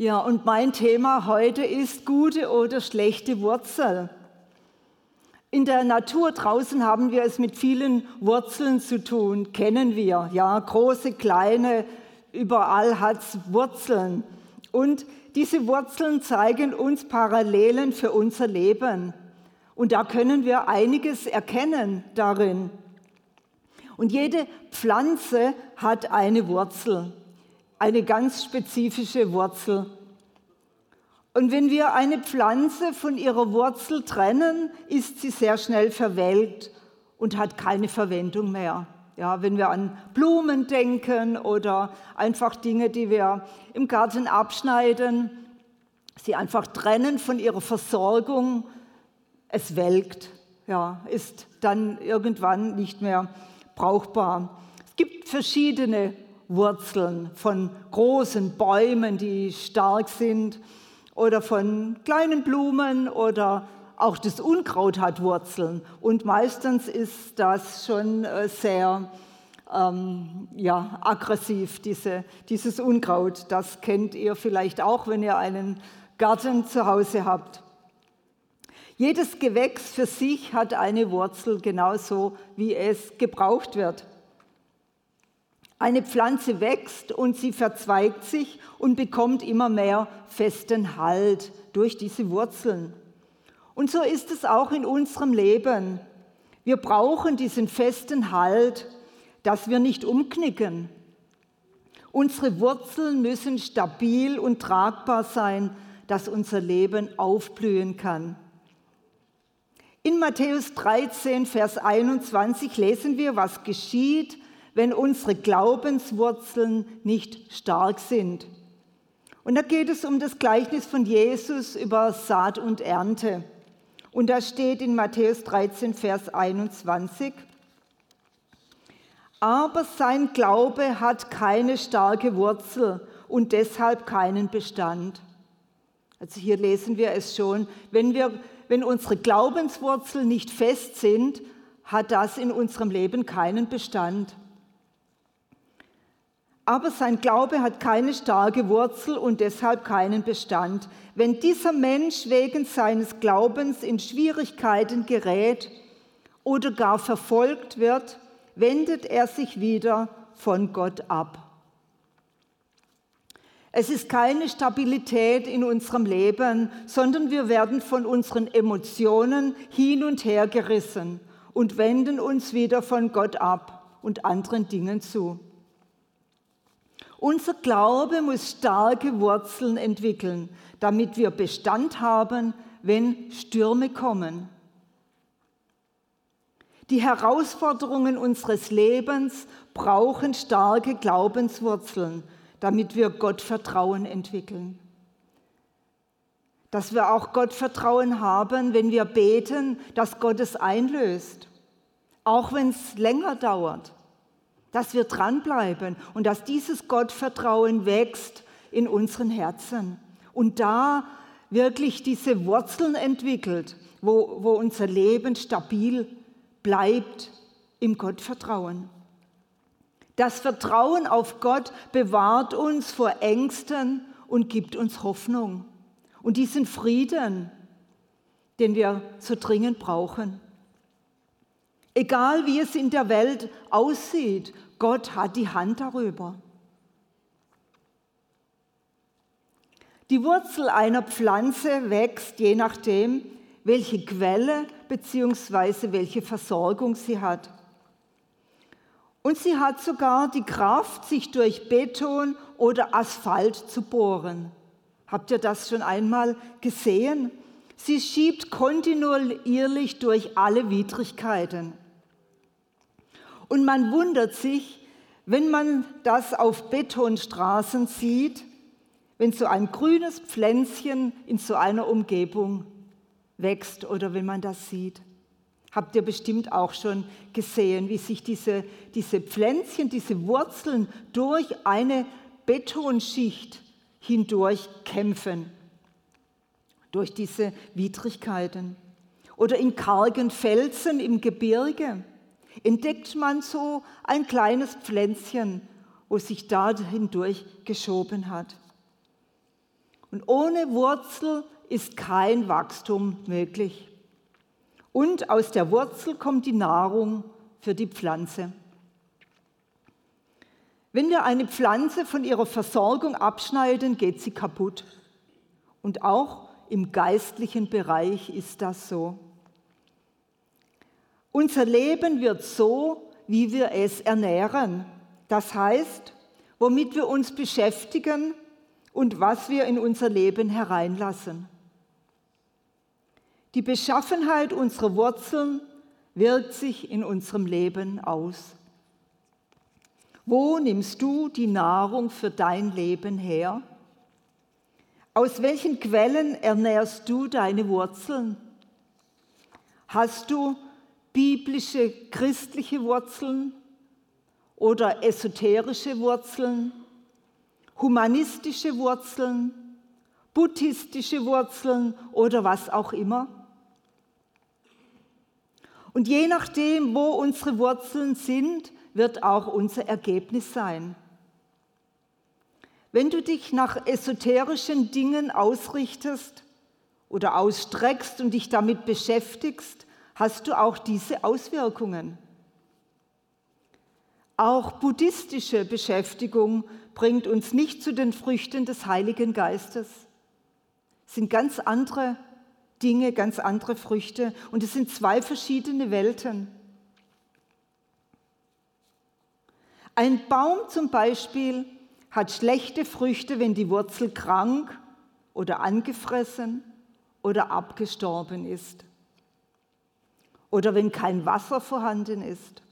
Ja, und mein Thema heute ist gute oder schlechte Wurzel. In der Natur draußen haben wir es mit vielen Wurzeln zu tun, kennen wir. Ja, große, kleine, überall hat es Wurzeln. Und diese Wurzeln zeigen uns Parallelen für unser Leben. Und da können wir einiges erkennen darin. Und jede Pflanze hat eine Wurzel eine ganz spezifische Wurzel. Und wenn wir eine Pflanze von ihrer Wurzel trennen, ist sie sehr schnell verwelkt und hat keine Verwendung mehr. Ja, wenn wir an Blumen denken oder einfach Dinge, die wir im Garten abschneiden, sie einfach trennen von ihrer Versorgung, es welkt, ja, ist dann irgendwann nicht mehr brauchbar. Es gibt verschiedene Wurzeln von großen Bäumen, die stark sind, oder von kleinen Blumen oder auch das Unkraut hat Wurzeln. Und meistens ist das schon äh, sehr ähm, ja, aggressiv, diese, dieses Unkraut. Das kennt ihr vielleicht auch, wenn ihr einen Garten zu Hause habt. Jedes Gewächs für sich hat eine Wurzel, genauso wie es gebraucht wird. Eine Pflanze wächst und sie verzweigt sich und bekommt immer mehr festen Halt durch diese Wurzeln. Und so ist es auch in unserem Leben. Wir brauchen diesen festen Halt, dass wir nicht umknicken. Unsere Wurzeln müssen stabil und tragbar sein, dass unser Leben aufblühen kann. In Matthäus 13, Vers 21 lesen wir, was geschieht, wenn unsere Glaubenswurzeln nicht stark sind. Und da geht es um das Gleichnis von Jesus über Saat und Ernte. Und da steht in Matthäus 13, Vers 21, aber sein Glaube hat keine starke Wurzel und deshalb keinen Bestand. Also hier lesen wir es schon, wenn, wir, wenn unsere Glaubenswurzeln nicht fest sind, hat das in unserem Leben keinen Bestand aber sein Glaube hat keine starke Wurzel und deshalb keinen Bestand. Wenn dieser Mensch wegen seines Glaubens in Schwierigkeiten gerät oder gar verfolgt wird, wendet er sich wieder von Gott ab. Es ist keine Stabilität in unserem Leben, sondern wir werden von unseren Emotionen hin und her gerissen und wenden uns wieder von Gott ab und anderen Dingen zu. Unser Glaube muss starke Wurzeln entwickeln, damit wir Bestand haben, wenn Stürme kommen. Die Herausforderungen unseres Lebens brauchen starke Glaubenswurzeln, damit wir Gottvertrauen entwickeln. Dass wir auch Gottvertrauen haben, wenn wir beten, dass Gott es einlöst, auch wenn es länger dauert dass wir dranbleiben und dass dieses Gottvertrauen wächst in unseren Herzen und da wirklich diese Wurzeln entwickelt, wo, wo unser Leben stabil bleibt im Gottvertrauen. Das Vertrauen auf Gott bewahrt uns vor Ängsten und gibt uns Hoffnung und diesen Frieden, den wir so dringend brauchen. Egal wie es in der Welt aussieht, Gott hat die Hand darüber. Die Wurzel einer Pflanze wächst je nachdem, welche Quelle bzw. welche Versorgung sie hat. Und sie hat sogar die Kraft, sich durch Beton oder Asphalt zu bohren. Habt ihr das schon einmal gesehen? Sie schiebt kontinuierlich durch alle Widrigkeiten. Und man wundert sich, wenn man das auf Betonstraßen sieht, wenn so ein grünes Pflänzchen in so einer Umgebung wächst oder wenn man das sieht. Habt ihr bestimmt auch schon gesehen, wie sich diese, diese Pflänzchen, diese Wurzeln durch eine Betonschicht hindurch kämpfen, durch diese Widrigkeiten. Oder in kargen Felsen im Gebirge entdeckt man so ein kleines Pflänzchen, wo sich da hindurch geschoben hat. Und ohne Wurzel ist kein Wachstum möglich. Und aus der Wurzel kommt die Nahrung für die Pflanze. Wenn wir eine Pflanze von ihrer Versorgung abschneiden, geht sie kaputt. Und auch im geistlichen Bereich ist das so. Unser Leben wird so, wie wir es ernähren. Das heißt, womit wir uns beschäftigen und was wir in unser Leben hereinlassen. Die Beschaffenheit unserer Wurzeln wirkt sich in unserem Leben aus. Wo nimmst du die Nahrung für dein Leben her? Aus welchen Quellen ernährst du deine Wurzeln? Hast du biblische, christliche Wurzeln oder esoterische Wurzeln, humanistische Wurzeln, buddhistische Wurzeln oder was auch immer. Und je nachdem, wo unsere Wurzeln sind, wird auch unser Ergebnis sein. Wenn du dich nach esoterischen Dingen ausrichtest oder ausstreckst und dich damit beschäftigst, hast du auch diese Auswirkungen. Auch buddhistische Beschäftigung bringt uns nicht zu den Früchten des Heiligen Geistes. Es sind ganz andere Dinge, ganz andere Früchte und es sind zwei verschiedene Welten. Ein Baum zum Beispiel hat schlechte Früchte, wenn die Wurzel krank oder angefressen oder abgestorben ist oder wenn kein Wasser vorhanden ist.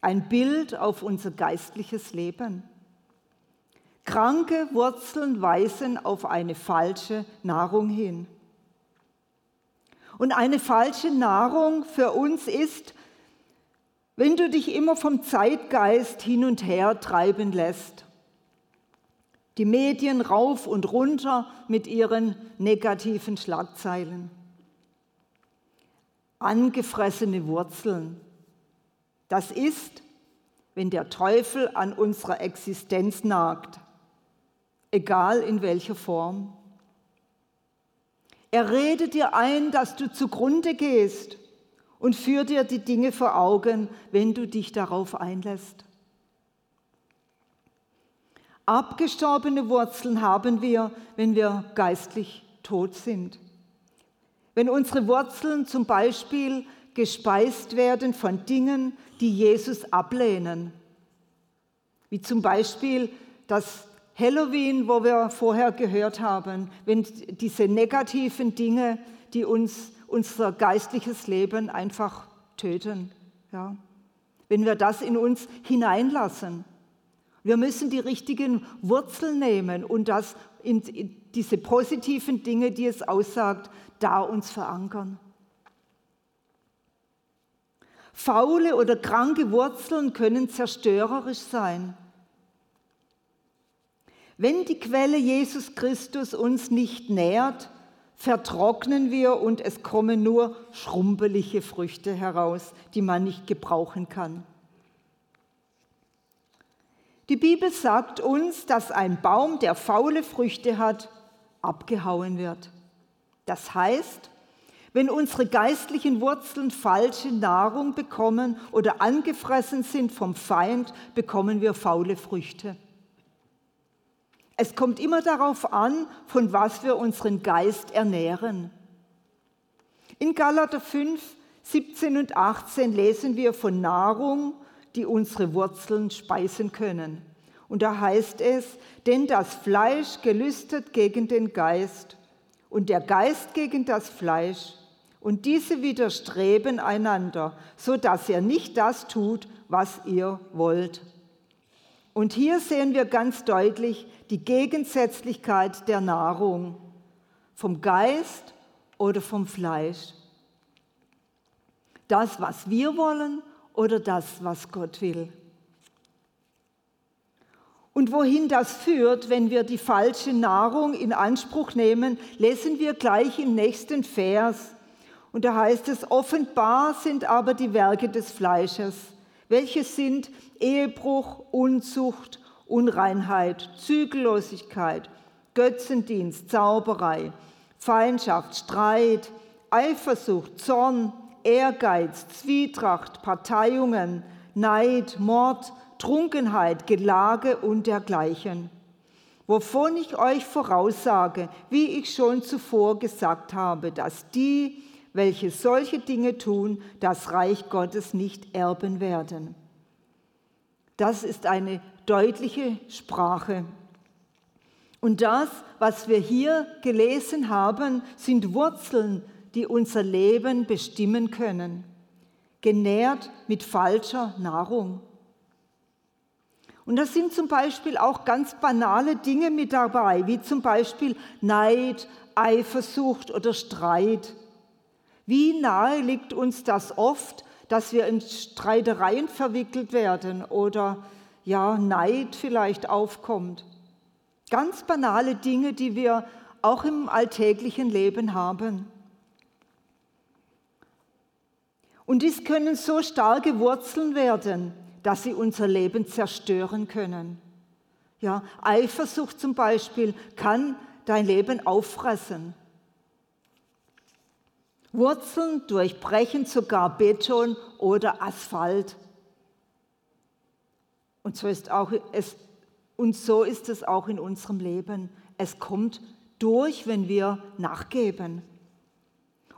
Ein Bild auf unser geistliches Leben. Kranke Wurzeln weisen auf eine falsche Nahrung hin. Und eine falsche Nahrung für uns ist, wenn du dich immer vom Zeitgeist hin und her treiben lässt. Die Medien rauf und runter mit ihren negativen Schlagzeilen angefressene Wurzeln. Das ist, wenn der Teufel an unserer Existenz nagt, egal in welcher Form. Er redet dir ein, dass du zugrunde gehst und führt dir die Dinge vor Augen, wenn du dich darauf einlässt. Abgestorbene Wurzeln haben wir, wenn wir geistlich tot sind. Wenn unsere Wurzeln zum Beispiel gespeist werden von Dingen, die Jesus ablehnen, wie zum Beispiel das Halloween, wo wir vorher gehört haben, wenn diese negativen Dinge, die uns unser geistliches Leben einfach töten, ja, wenn wir das in uns hineinlassen. Wir müssen die richtigen Wurzeln nehmen und das in, diese positiven Dinge, die es aussagt, da uns verankern. Faule oder kranke Wurzeln können zerstörerisch sein. Wenn die Quelle Jesus Christus uns nicht nährt, vertrocknen wir und es kommen nur schrumpelige Früchte heraus, die man nicht gebrauchen kann. Die Bibel sagt uns, dass ein Baum, der faule Früchte hat, abgehauen wird. Das heißt, wenn unsere geistlichen Wurzeln falsche Nahrung bekommen oder angefressen sind vom Feind, bekommen wir faule Früchte. Es kommt immer darauf an, von was wir unseren Geist ernähren. In Galater 5, 17 und 18 lesen wir von Nahrung, die unsere Wurzeln speisen können. Und da heißt es, denn das Fleisch gelüstet gegen den Geist und der Geist gegen das Fleisch. Und diese widerstreben einander, so dass ihr nicht das tut, was ihr wollt. Und hier sehen wir ganz deutlich die Gegensätzlichkeit der Nahrung vom Geist oder vom Fleisch. Das, was wir wollen oder das, was Gott will. Und wohin das führt, wenn wir die falsche Nahrung in Anspruch nehmen, lesen wir gleich im nächsten Vers. Und da heißt es, offenbar sind aber die Werke des Fleisches, welche sind Ehebruch, Unzucht, Unreinheit, Zügellosigkeit, Götzendienst, Zauberei, Feindschaft, Streit, Eifersucht, Zorn, Ehrgeiz, Zwietracht, Parteiungen, Neid, Mord, Trunkenheit, Gelage und dergleichen. Wovon ich euch voraussage, wie ich schon zuvor gesagt habe, dass die, welche solche Dinge tun, das Reich Gottes nicht erben werden. Das ist eine deutliche Sprache. Und das, was wir hier gelesen haben, sind Wurzeln, die unser Leben bestimmen können, genährt mit falscher Nahrung. Und da sind zum Beispiel auch ganz banale Dinge mit dabei, wie zum Beispiel Neid, Eifersucht oder Streit. Wie nahe liegt uns das oft, dass wir in Streitereien verwickelt werden oder ja, Neid vielleicht aufkommt. Ganz banale Dinge, die wir auch im alltäglichen Leben haben. Und dies können so starke Wurzeln werden, dass sie unser Leben zerstören können. Ja, Eifersucht zum Beispiel kann dein Leben auffressen. Wurzeln durchbrechen sogar Beton oder Asphalt. Und so ist, auch es, und so ist es auch in unserem Leben. Es kommt durch, wenn wir nachgeben.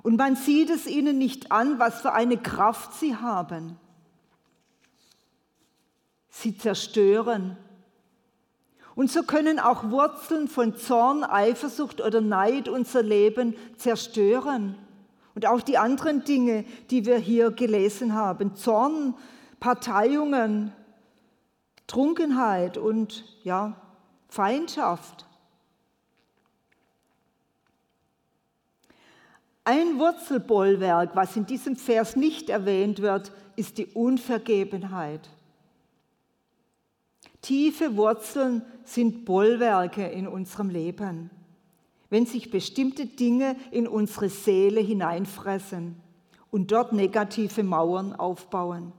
Und man sieht es ihnen nicht an, was für eine Kraft sie haben. Sie zerstören. Und so können auch Wurzeln von Zorn, Eifersucht oder Neid unser Leben zerstören. Und auch die anderen Dinge, die wir hier gelesen haben. Zorn, Parteiungen, Trunkenheit und ja, Feindschaft. Ein Wurzelbollwerk, was in diesem Vers nicht erwähnt wird, ist die Unvergebenheit. Tiefe Wurzeln sind Bollwerke in unserem Leben, wenn sich bestimmte Dinge in unsere Seele hineinfressen und dort negative Mauern aufbauen.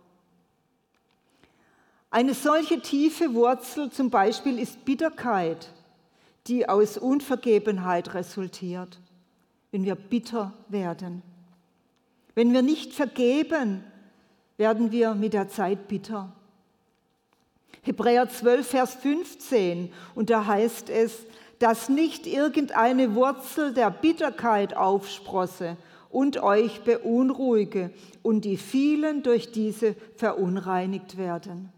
Eine solche tiefe Wurzel zum Beispiel ist Bitterkeit, die aus Unvergebenheit resultiert wenn wir bitter werden. Wenn wir nicht vergeben, werden wir mit der Zeit bitter. Hebräer 12, Vers 15, und da heißt es, dass nicht irgendeine Wurzel der Bitterkeit aufsprosse und euch beunruhige und die vielen durch diese verunreinigt werden.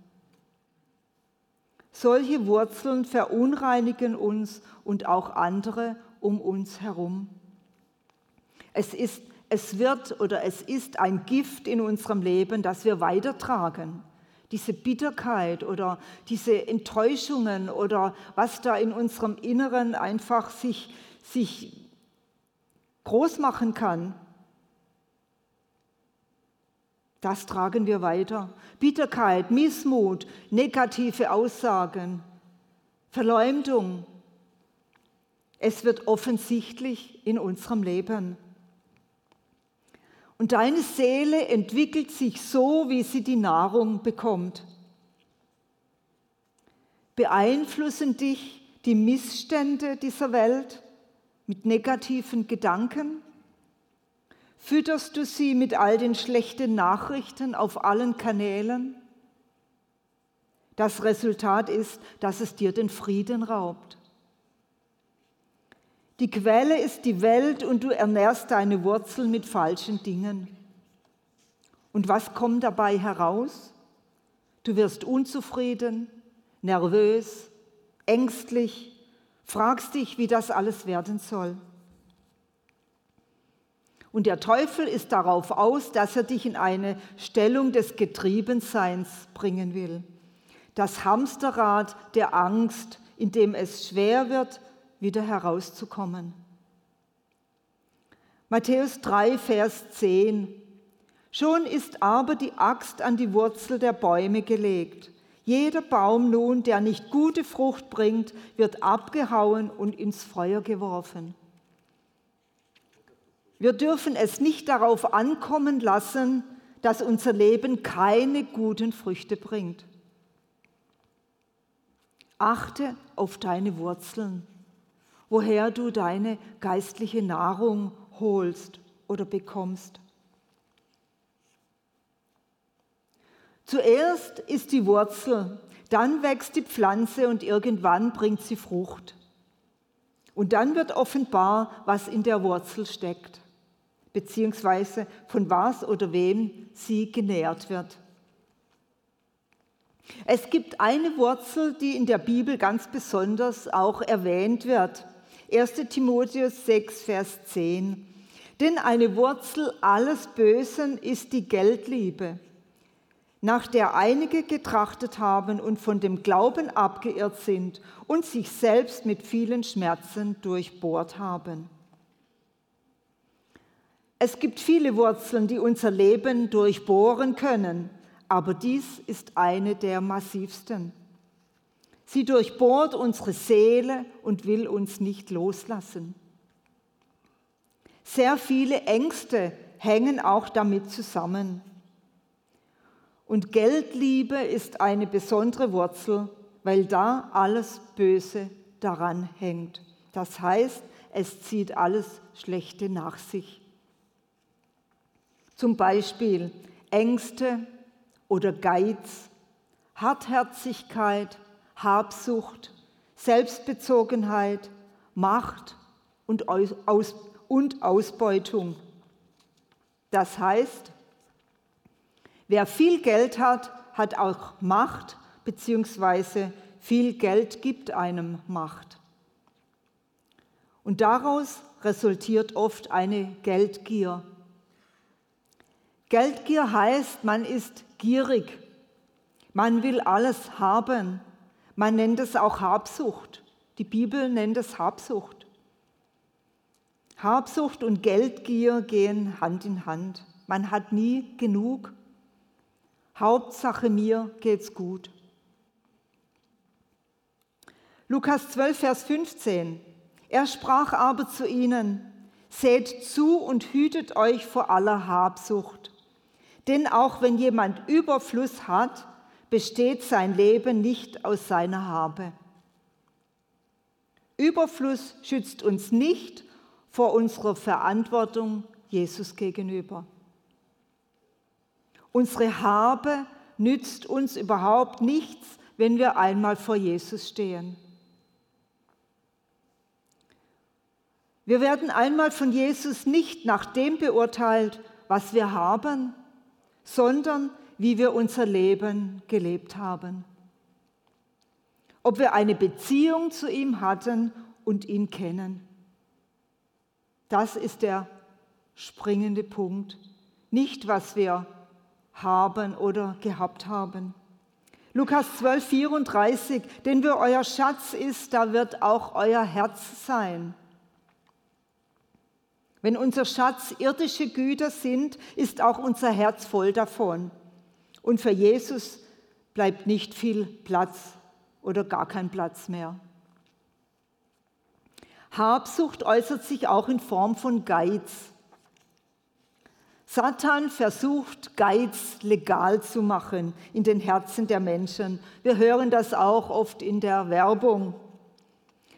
Solche Wurzeln verunreinigen uns und auch andere um uns herum. Es, ist, es wird oder es ist ein Gift in unserem Leben, das wir weitertragen. Diese Bitterkeit oder diese Enttäuschungen oder was da in unserem Inneren einfach sich, sich groß machen kann, das tragen wir weiter. Bitterkeit, Missmut, negative Aussagen, Verleumdung. Es wird offensichtlich in unserem Leben. Und deine Seele entwickelt sich so, wie sie die Nahrung bekommt. Beeinflussen dich die Missstände dieser Welt mit negativen Gedanken? Fütterst du sie mit all den schlechten Nachrichten auf allen Kanälen? Das Resultat ist, dass es dir den Frieden raubt. Die Quelle ist die Welt und du ernährst deine Wurzeln mit falschen Dingen. Und was kommt dabei heraus? Du wirst unzufrieden, nervös, ängstlich, fragst dich, wie das alles werden soll. Und der Teufel ist darauf aus, dass er dich in eine Stellung des Getriebenseins bringen will. Das Hamsterrad der Angst, in dem es schwer wird, wieder herauszukommen. Matthäus 3, Vers 10. Schon ist aber die Axt an die Wurzel der Bäume gelegt. Jeder Baum nun, der nicht gute Frucht bringt, wird abgehauen und ins Feuer geworfen. Wir dürfen es nicht darauf ankommen lassen, dass unser Leben keine guten Früchte bringt. Achte auf deine Wurzeln. Woher du deine geistliche Nahrung holst oder bekommst. Zuerst ist die Wurzel, dann wächst die Pflanze und irgendwann bringt sie Frucht. Und dann wird offenbar, was in der Wurzel steckt, beziehungsweise von was oder wem sie genährt wird. Es gibt eine Wurzel, die in der Bibel ganz besonders auch erwähnt wird. 1 Timotheus 6, Vers 10. Denn eine Wurzel alles Bösen ist die Geldliebe nach der einige getrachtet haben und von dem Glauben abgeirrt sind und sich selbst mit vielen Schmerzen durchbohrt haben. Es gibt viele Wurzeln, die unser Leben durchbohren können, aber dies ist eine der massivsten. Sie durchbohrt unsere Seele und will uns nicht loslassen. Sehr viele Ängste hängen auch damit zusammen. Und Geldliebe ist eine besondere Wurzel, weil da alles Böse daran hängt. Das heißt, es zieht alles Schlechte nach sich. Zum Beispiel Ängste oder Geiz, Hartherzigkeit, Habsucht, Selbstbezogenheit, Macht und, Aus und Ausbeutung. Das heißt, Wer viel Geld hat, hat auch Macht, beziehungsweise viel Geld gibt einem Macht. Und daraus resultiert oft eine Geldgier. Geldgier heißt, man ist gierig, man will alles haben. Man nennt es auch Habsucht. Die Bibel nennt es Habsucht. Habsucht und Geldgier gehen Hand in Hand. Man hat nie genug Hauptsache mir geht's gut. Lukas 12, Vers 15. Er sprach aber zu ihnen, seht zu und hütet euch vor aller Habsucht. Denn auch wenn jemand Überfluss hat, besteht sein Leben nicht aus seiner Habe. Überfluss schützt uns nicht vor unserer Verantwortung Jesus gegenüber. Unsere Habe nützt uns überhaupt nichts, wenn wir einmal vor Jesus stehen. Wir werden einmal von Jesus nicht nach dem beurteilt, was wir haben, sondern wie wir unser Leben gelebt haben. Ob wir eine Beziehung zu ihm hatten und ihn kennen. Das ist der springende Punkt. Nicht, was wir haben oder gehabt haben. Lukas 12, 34, denn wo euer Schatz ist, da wird auch euer Herz sein. Wenn unser Schatz irdische Güter sind, ist auch unser Herz voll davon. Und für Jesus bleibt nicht viel Platz oder gar kein Platz mehr. Habsucht äußert sich auch in Form von Geiz. Satan versucht, Geiz legal zu machen in den Herzen der Menschen. Wir hören das auch oft in der Werbung.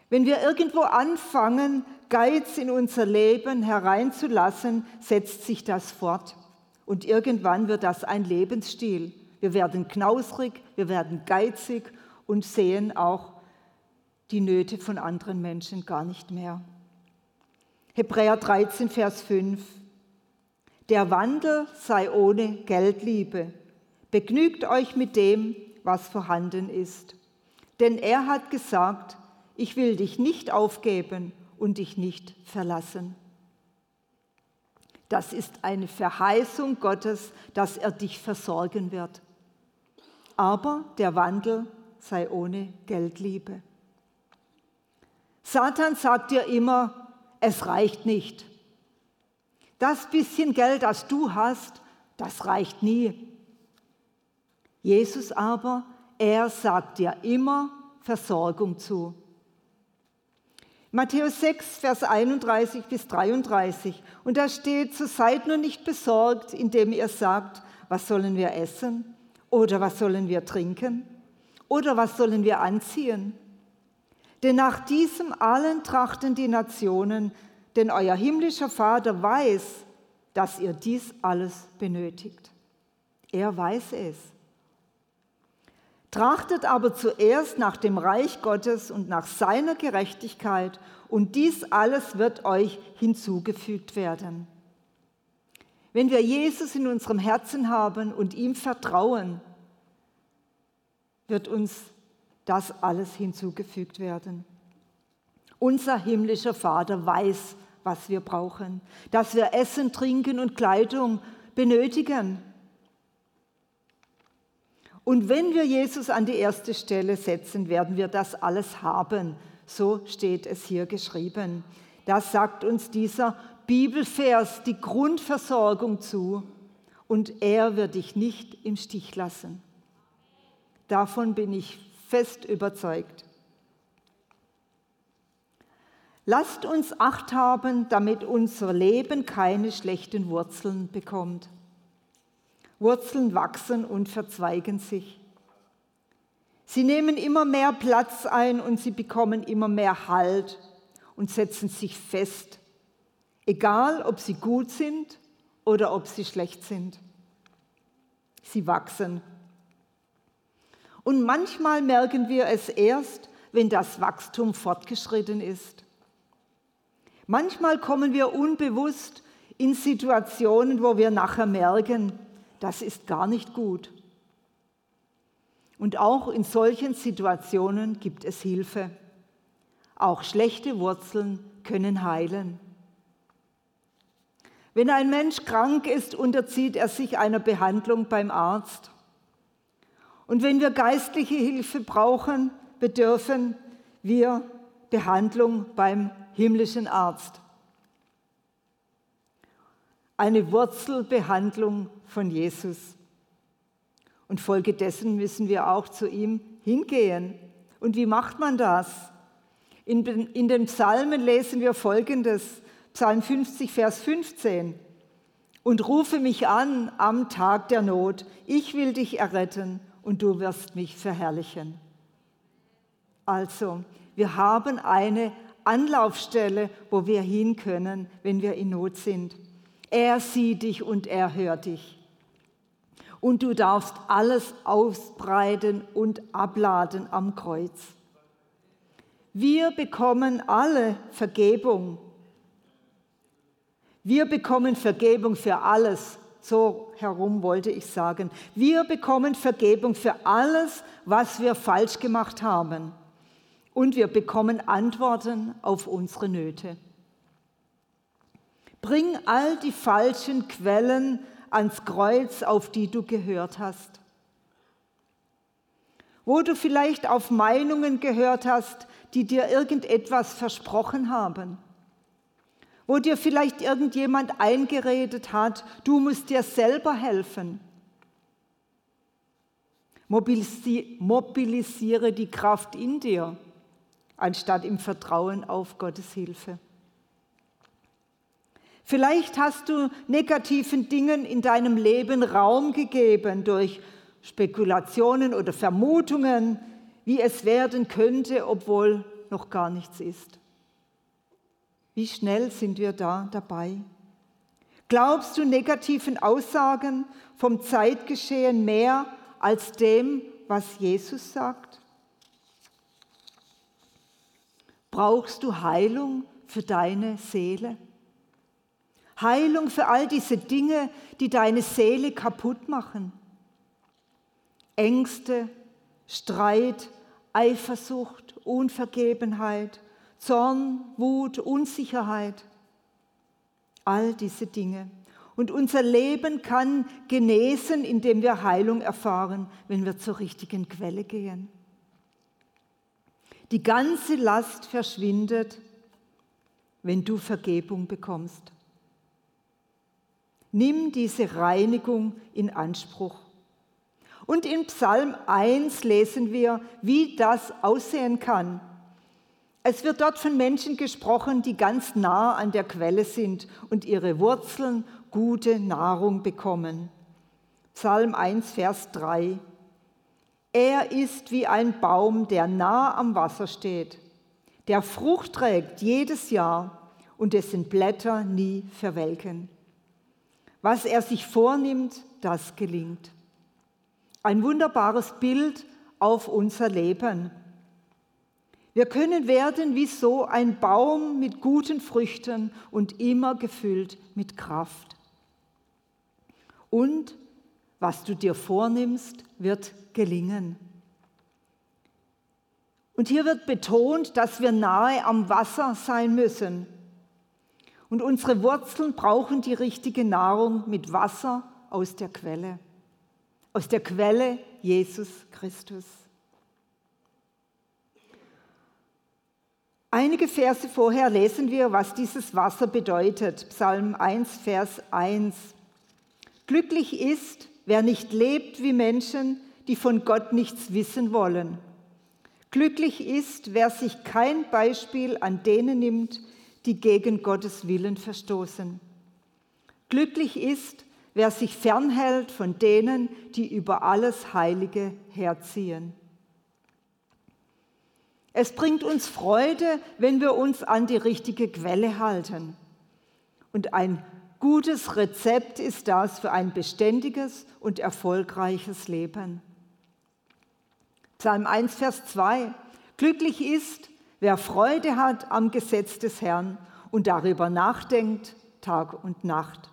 Wenn wir irgendwo anfangen, Geiz in unser Leben hereinzulassen, setzt sich das fort. Und irgendwann wird das ein Lebensstil. Wir werden knausrig, wir werden geizig und sehen auch die Nöte von anderen Menschen gar nicht mehr. Hebräer 13, Vers 5. Der Wandel sei ohne Geldliebe. Begnügt euch mit dem, was vorhanden ist. Denn er hat gesagt, ich will dich nicht aufgeben und dich nicht verlassen. Das ist eine Verheißung Gottes, dass er dich versorgen wird. Aber der Wandel sei ohne Geldliebe. Satan sagt dir immer, es reicht nicht. Das bisschen Geld, das du hast, das reicht nie. Jesus aber, er sagt dir immer Versorgung zu. Matthäus 6, Vers 31 bis 33. Und da steht, so seid nur nicht besorgt, indem ihr sagt, was sollen wir essen? Oder was sollen wir trinken? Oder was sollen wir anziehen? Denn nach diesem allen trachten die Nationen, denn euer himmlischer Vater weiß, dass ihr dies alles benötigt. Er weiß es. Trachtet aber zuerst nach dem Reich Gottes und nach seiner Gerechtigkeit, und dies alles wird euch hinzugefügt werden. Wenn wir Jesus in unserem Herzen haben und ihm vertrauen, wird uns das alles hinzugefügt werden. Unser himmlischer Vater weiß, was wir brauchen, dass wir Essen, Trinken und Kleidung benötigen. Und wenn wir Jesus an die erste Stelle setzen, werden wir das alles haben. So steht es hier geschrieben. Das sagt uns dieser Bibelvers die Grundversorgung zu. Und er wird dich nicht im Stich lassen. Davon bin ich fest überzeugt. Lasst uns acht haben, damit unser Leben keine schlechten Wurzeln bekommt. Wurzeln wachsen und verzweigen sich. Sie nehmen immer mehr Platz ein und sie bekommen immer mehr Halt und setzen sich fest, egal ob sie gut sind oder ob sie schlecht sind. Sie wachsen. Und manchmal merken wir es erst, wenn das Wachstum fortgeschritten ist. Manchmal kommen wir unbewusst in Situationen, wo wir nachher merken, das ist gar nicht gut. Und auch in solchen Situationen gibt es Hilfe. Auch schlechte Wurzeln können heilen. Wenn ein Mensch krank ist, unterzieht er sich einer Behandlung beim Arzt. Und wenn wir geistliche Hilfe brauchen, bedürfen wir Behandlung beim himmlischen Arzt. Eine Wurzelbehandlung von Jesus. Und folgedessen müssen wir auch zu ihm hingehen. Und wie macht man das? In, in den Psalmen lesen wir Folgendes, Psalm 50, Vers 15. Und rufe mich an am Tag der Not, ich will dich erretten und du wirst mich verherrlichen. Also, wir haben eine Anlaufstelle, wo wir hin können, wenn wir in Not sind. Er sieht dich und er hört dich. Und du darfst alles ausbreiten und abladen am Kreuz. Wir bekommen alle Vergebung. Wir bekommen Vergebung für alles. So herum wollte ich sagen. Wir bekommen Vergebung für alles, was wir falsch gemacht haben und wir bekommen Antworten auf unsere Nöte. Bring all die falschen Quellen ans Kreuz, auf die du gehört hast. Wo du vielleicht auf Meinungen gehört hast, die dir irgendetwas versprochen haben. Wo dir vielleicht irgendjemand eingeredet hat, du musst dir selber helfen. Mobilisiere die Kraft in dir anstatt im Vertrauen auf Gottes Hilfe. Vielleicht hast du negativen Dingen in deinem Leben Raum gegeben durch Spekulationen oder Vermutungen, wie es werden könnte, obwohl noch gar nichts ist. Wie schnell sind wir da dabei? Glaubst du negativen Aussagen vom Zeitgeschehen mehr als dem, was Jesus sagt? Brauchst du Heilung für deine Seele? Heilung für all diese Dinge, die deine Seele kaputt machen. Ängste, Streit, Eifersucht, Unvergebenheit, Zorn, Wut, Unsicherheit. All diese Dinge. Und unser Leben kann genesen, indem wir Heilung erfahren, wenn wir zur richtigen Quelle gehen. Die ganze Last verschwindet, wenn du Vergebung bekommst. Nimm diese Reinigung in Anspruch. Und in Psalm 1 lesen wir, wie das aussehen kann. Es wird dort von Menschen gesprochen, die ganz nah an der Quelle sind und ihre Wurzeln gute Nahrung bekommen. Psalm 1, Vers 3. Er ist wie ein Baum, der nah am Wasser steht. der Frucht trägt jedes Jahr und dessen Blätter nie verwelken. Was er sich vornimmt, das gelingt. Ein wunderbares Bild auf unser Leben. Wir können werden wie so ein Baum mit guten Früchten und immer gefüllt mit Kraft. Und was du dir vornimmst, wird gelingen. Und hier wird betont, dass wir nahe am Wasser sein müssen. Und unsere Wurzeln brauchen die richtige Nahrung mit Wasser aus der Quelle. Aus der Quelle Jesus Christus. Einige Verse vorher lesen wir, was dieses Wasser bedeutet. Psalm 1, Vers 1. Glücklich ist, wer nicht lebt wie Menschen, die von Gott nichts wissen wollen. Glücklich ist, wer sich kein Beispiel an denen nimmt, die gegen Gottes Willen verstoßen. Glücklich ist, wer sich fernhält von denen, die über alles Heilige herziehen. Es bringt uns Freude, wenn wir uns an die richtige Quelle halten. Und ein gutes Rezept ist das für ein beständiges und erfolgreiches Leben. Psalm 1, Vers 2. Glücklich ist, wer Freude hat am Gesetz des Herrn und darüber nachdenkt Tag und Nacht.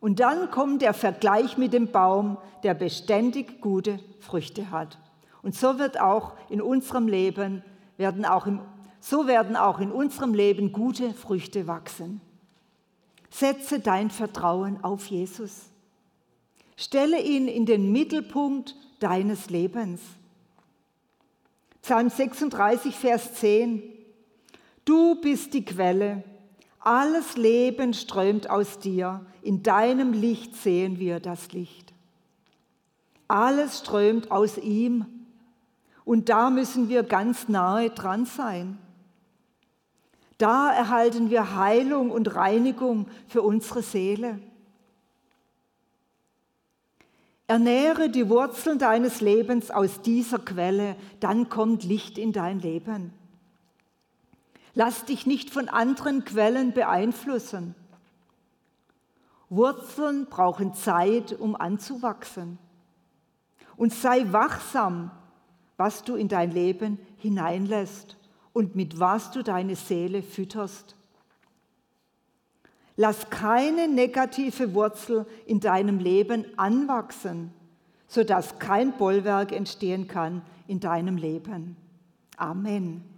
Und dann kommt der Vergleich mit dem Baum, der beständig gute Früchte hat. Und so wird auch in unserem Leben, werden auch im, so werden auch in unserem Leben gute Früchte wachsen. Setze dein Vertrauen auf Jesus. Stelle ihn in den Mittelpunkt deines Lebens. Psalm 36, Vers 10. Du bist die Quelle. Alles Leben strömt aus dir. In deinem Licht sehen wir das Licht. Alles strömt aus ihm. Und da müssen wir ganz nahe dran sein. Da erhalten wir Heilung und Reinigung für unsere Seele. Ernähre die Wurzeln deines Lebens aus dieser Quelle, dann kommt Licht in dein Leben. Lass dich nicht von anderen Quellen beeinflussen. Wurzeln brauchen Zeit, um anzuwachsen. Und sei wachsam was du in dein Leben hineinlässt und mit was du deine Seele fütterst. Lass keine negative Wurzel in deinem Leben anwachsen, sodass kein Bollwerk entstehen kann in deinem Leben. Amen.